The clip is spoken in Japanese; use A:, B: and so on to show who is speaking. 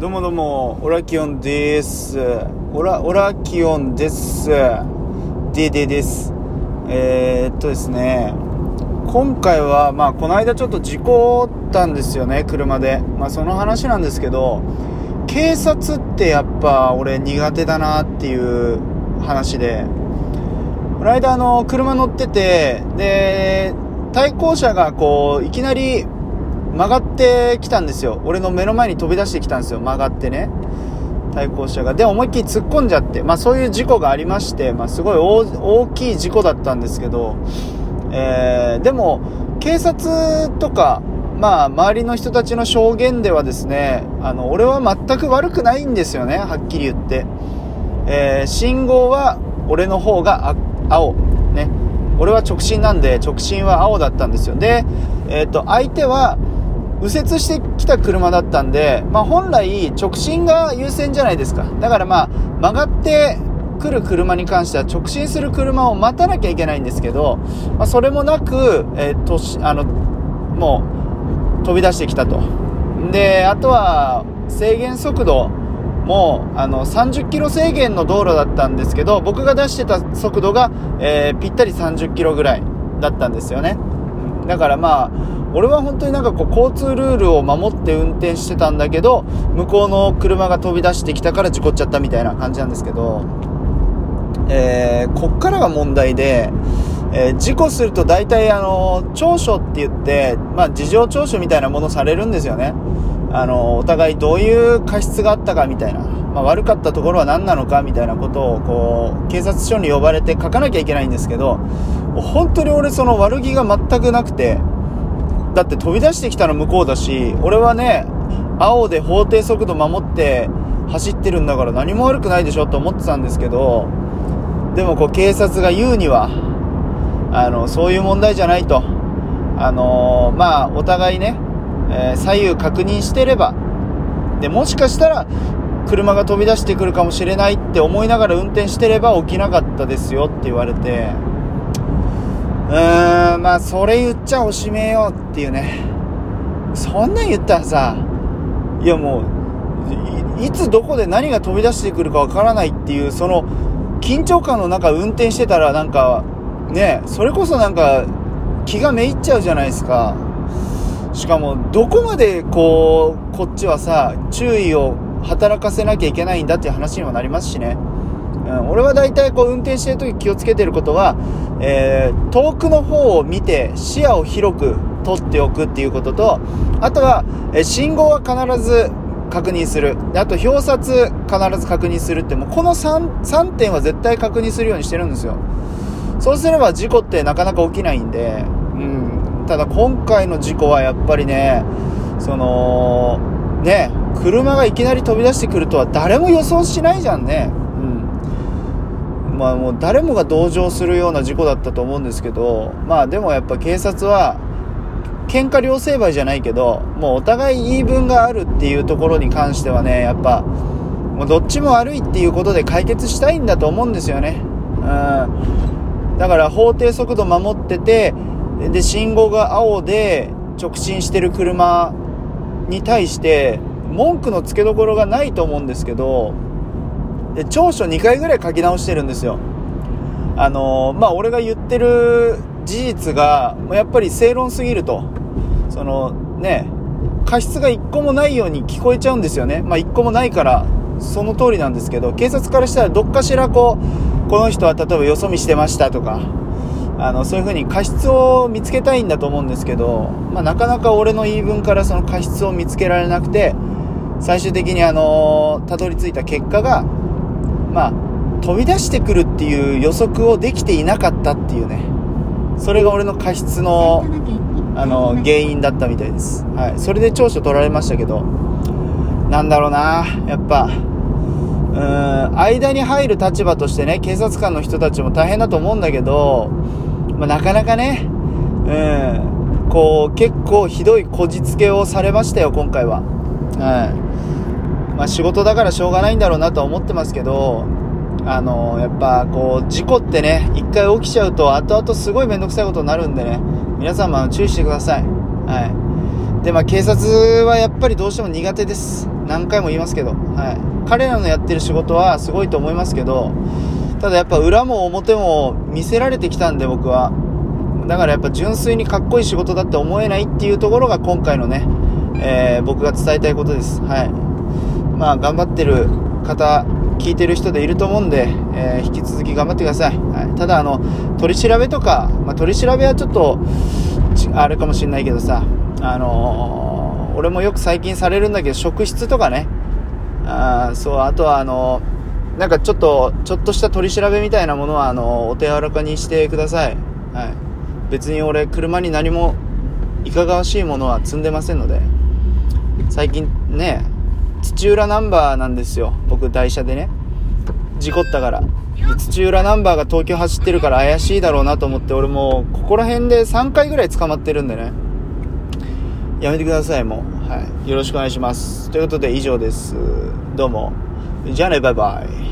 A: どうもどうも、オラキオンです。オラ、オラキオンです。デデです。えー、っとですね、今回は、まあ、この間ちょっと事故ったんですよね、車で。まあ、その話なんですけど、警察ってやっぱ俺苦手だなっていう話で、この間あの、車乗ってて、で、対向車がこう、いきなり曲がってきたんですよ。俺の目の前に飛び出してきたんですよ。曲がってね。対向車が。で、思いっきり突っ込んじゃって。まあそういう事故がありまして、まあすごい大きい事故だったんですけど、えー、でも、警察とか、まあ周りの人たちの証言ではですね、あの、俺は全く悪くないんですよね。はっきり言って。えー、信号は俺の方が青。ね。俺は直進なんで、直進は青だったんですよ。で、えっ、ー、と、相手は、右折してきた車だったんで、まあ、本来直進が優先じゃないですか。だからまあ、曲がってくる車に関しては直進する車を待たなきゃいけないんですけど、まあ、それもなく、えー、とあの、もう飛び出してきたと。で、あとは制限速度もあの30キロ制限の道路だったんですけど、僕が出してた速度が、えー、ぴったり30キロぐらいだったんですよね。だからまあ、俺は本当になんかこう交通ルールを守って運転してたんだけど向こうの車が飛び出してきたから事故っちゃったみたいな感じなんですけど、えー、こっからが問題で、えー、事故すると大体あの調書って言って、まあ、事情聴取みたいなものされるんですよね。あのお互いどういう過失があったかみたいな、まあ、悪かったところは何なのかみたいなことをこう警察署に呼ばれて書かなきゃいけないんですけど本当に俺その悪気が全くなくてだって飛び出してきたの向こうだし、俺はね、青で法定速度守って走ってるんだから何も悪くないでしょと思ってたんですけど、でもこう警察が言うには、あの、そういう問題じゃないと。あのー、まあ、お互いね、えー、左右確認してれば、で、もしかしたら、車が飛び出してくるかもしれないって思いながら運転してれば起きなかったですよって言われて、ーん、まあ、それ言っちゃおしめようっていうね。そんなん言ったらさ、いやもう、いつどこで何が飛び出してくるかわからないっていう、その、緊張感の中運転してたらなんか、ね、それこそなんか、気がめいっちゃうじゃないですか。しかも、どこまでこう、こっちはさ、注意を働かせなきゃいけないんだっていう話にもなりますしね。うん、俺は大体こう運転してる時気をつけてることは、えー、遠くの方を見て視野を広く取っておくっていうことと、あとは、え信号は必ず確認する。あと、表札必ず確認するって、もうこの 3, 3点は絶対確認するようにしてるんですよ。そうすれば事故ってなかなか起きないんで、うん。ただ今回の事故はやっぱりね、その、ね、車がいきなり飛び出してくるとは誰も予想しないじゃんね。まあもう誰もが同情するような事故だったと思うんですけど、まあでもやっぱ警察は、喧嘩両成敗じゃないけど、もうお互い言い分があるっていうところに関してはね、やっぱ、もうどっちも悪いっていうことで解決したいんだと思うんですよね。うん。だから法定速度守ってて、で、信号が青で直進してる車に対して、文句のつけどころがないと思うんですけど、で長所2回ぐらい書き直してるんですよ。あの、まあ俺が言ってる事実がやっぱり正論すぎると。そのね過失が1個もないように聞こえちゃうんですよね。まあ1個もないからその通りなんですけど警察からしたらどっかしらこうこの人は例えばよそ見してましたとかあのそういう風に過失を見つけたいんだと思うんですけど、まあ、なかなか俺の言い分からその過失を見つけられなくて最終的にあのたどり着いた結果がまあ、飛び出してくるっていう予測をできていなかったっていうね。それが俺の過失の、あの、原因だったみたいです。はい。それで長所取られましたけど、なんだろうな、やっぱ、うーん、間に入る立場としてね、警察官の人たちも大変だと思うんだけど、まあ、なかなかね、うん、こう、結構ひどいこじつけをされましたよ、今回は。はい。まあ、仕事だからしょうがないんだろうなとは思ってますけど、あのやっぱこう、事故ってね、一回起きちゃうと、後々すごいめんどくさいことになるんでね、皆さんも注意してください。はい。で、まあ、警察はやっぱりどうしても苦手です。何回も言いますけど、はい。彼らのやってる仕事はすごいと思いますけど、ただやっぱ裏も表も見せられてきたんで僕は。だからやっぱ純粋にかっこいい仕事だって思えないっていうところが今回のね、えー、僕が伝えたいことです。はい。まあ頑張ってる方、聞いてる人でいると思うんで、えー、引き続き頑張ってください。はい、ただあの、取り調べとか、まあ、取り調べはちょっと、あれかもしれないけどさ、あのー、俺もよく最近されるんだけど、職質とかね、あそう、あとはあのー、なんかちょっと、ちょっとした取り調べみたいなものは、あのお手柔らかにしてください。はい。別に俺、車に何も、いかがわしいものは積んでませんので、最近ね、土浦ナンバーなんですよ。僕、台車でね。事故ったからで。土浦ナンバーが東京走ってるから怪しいだろうなと思って、俺もう、ここら辺で3回ぐらい捕まってるんでね。やめてください、もう。はい。よろしくお願いします。ということで以上です。どうも。じゃあね、バイバイ。